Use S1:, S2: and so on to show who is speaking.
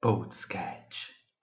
S1: boat sketch.